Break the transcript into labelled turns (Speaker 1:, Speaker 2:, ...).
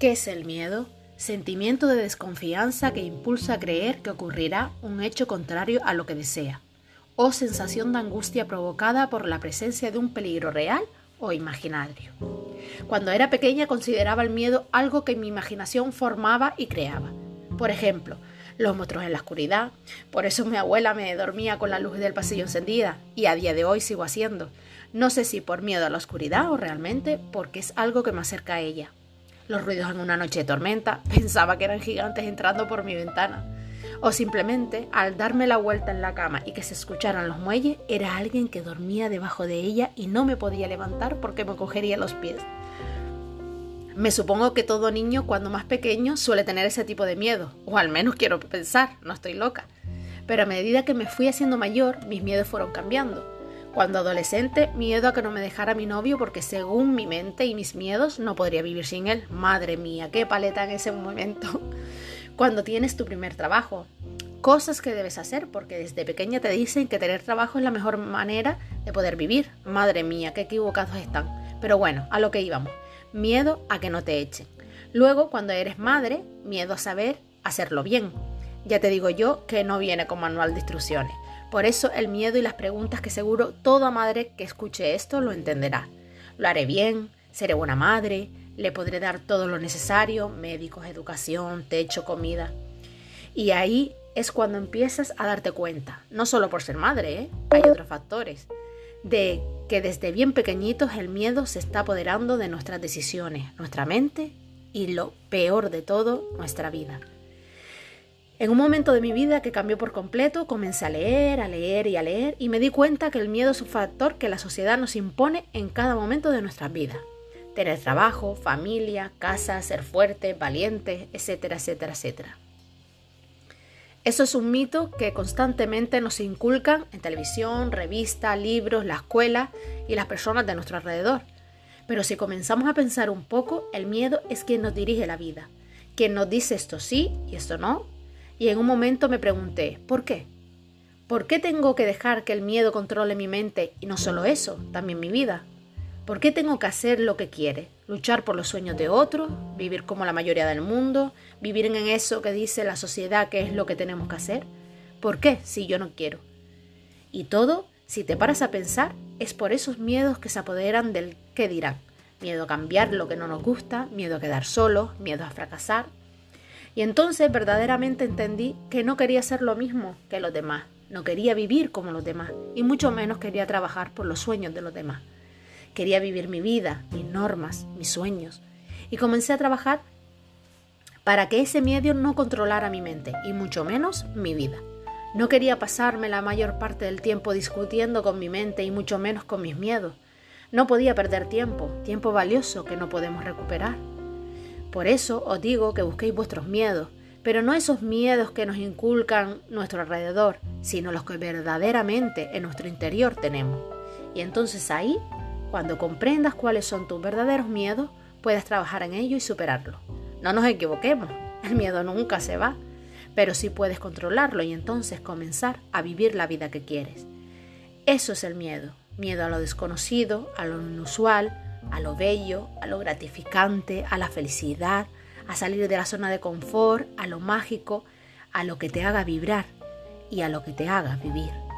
Speaker 1: ¿Qué es el miedo? Sentimiento de desconfianza que impulsa a creer que ocurrirá un hecho contrario a lo que desea, o sensación de angustia provocada por la presencia de un peligro real o imaginario. Cuando era pequeña consideraba el miedo algo que mi imaginación formaba y creaba. Por ejemplo, los monstruos en la oscuridad. Por eso mi abuela me dormía con la luz del pasillo encendida y a día de hoy sigo haciendo. No sé si por miedo a la oscuridad o realmente porque es algo que me acerca a ella los ruidos en una noche de tormenta, pensaba que eran gigantes entrando por mi ventana. O simplemente, al darme la vuelta en la cama y que se escucharan los muelles, era alguien que dormía debajo de ella y no me podía levantar porque me cogería los pies. Me supongo que todo niño cuando más pequeño suele tener ese tipo de miedo, o al menos quiero pensar, no estoy loca. Pero a medida que me fui haciendo mayor, mis miedos fueron cambiando. Cuando adolescente, miedo a que no me dejara mi novio porque según mi mente y mis miedos no podría vivir sin él. Madre mía, qué paleta en ese momento. Cuando tienes tu primer trabajo. Cosas que debes hacer porque desde pequeña te dicen que tener trabajo es la mejor manera de poder vivir. Madre mía, qué equivocados están. Pero bueno, a lo que íbamos. Miedo a que no te echen. Luego, cuando eres madre, miedo a saber hacerlo bien. Ya te digo yo que no viene con manual de instrucciones. Por eso el miedo y las preguntas que seguro toda madre que escuche esto lo entenderá. Lo haré bien, seré buena madre, le podré dar todo lo necesario, médicos, educación, techo, comida. Y ahí es cuando empiezas a darte cuenta, no solo por ser madre, ¿eh? hay otros factores, de que desde bien pequeñitos el miedo se está apoderando de nuestras decisiones, nuestra mente y lo peor de todo, nuestra vida. En un momento de mi vida que cambió por completo, comencé a leer, a leer y a leer y me di cuenta que el miedo es un factor que la sociedad nos impone en cada momento de nuestras vidas. Tener trabajo, familia, casa, ser fuerte, valiente, etcétera, etcétera, etcétera. Eso es un mito que constantemente nos inculcan en televisión, revistas, libros, la escuela y las personas de nuestro alrededor. Pero si comenzamos a pensar un poco, el miedo es quien nos dirige la vida, quien nos dice esto sí y esto no, y en un momento me pregunté, ¿por qué? ¿Por qué tengo que dejar que el miedo controle mi mente y no solo eso, también mi vida? ¿Por qué tengo que hacer lo que quiere? Luchar por los sueños de otros, vivir como la mayoría del mundo, vivir en eso que dice la sociedad que es lo que tenemos que hacer. ¿Por qué si yo no quiero? Y todo, si te paras a pensar, es por esos miedos que se apoderan del qué dirán. Miedo a cambiar lo que no nos gusta, miedo a quedar solo, miedo a fracasar, y entonces verdaderamente entendí que no quería ser lo mismo que los demás, no quería vivir como los demás y mucho menos quería trabajar por los sueños de los demás. Quería vivir mi vida, mis normas, mis sueños. Y comencé a trabajar para que ese miedo no controlara mi mente y mucho menos mi vida. No quería pasarme la mayor parte del tiempo discutiendo con mi mente y mucho menos con mis miedos. No podía perder tiempo, tiempo valioso que no podemos recuperar. Por eso os digo que busquéis vuestros miedos, pero no esos miedos que nos inculcan nuestro alrededor, sino los que verdaderamente en nuestro interior tenemos. Y entonces ahí, cuando comprendas cuáles son tus verdaderos miedos, puedes trabajar en ello y superarlo. No nos equivoquemos, el miedo nunca se va, pero sí puedes controlarlo y entonces comenzar a vivir la vida que quieres. Eso es el miedo, miedo a lo desconocido, a lo inusual, a lo bello, a lo gratificante, a la felicidad, a salir de la zona de confort, a lo mágico, a lo que te haga vibrar y a lo que te haga vivir.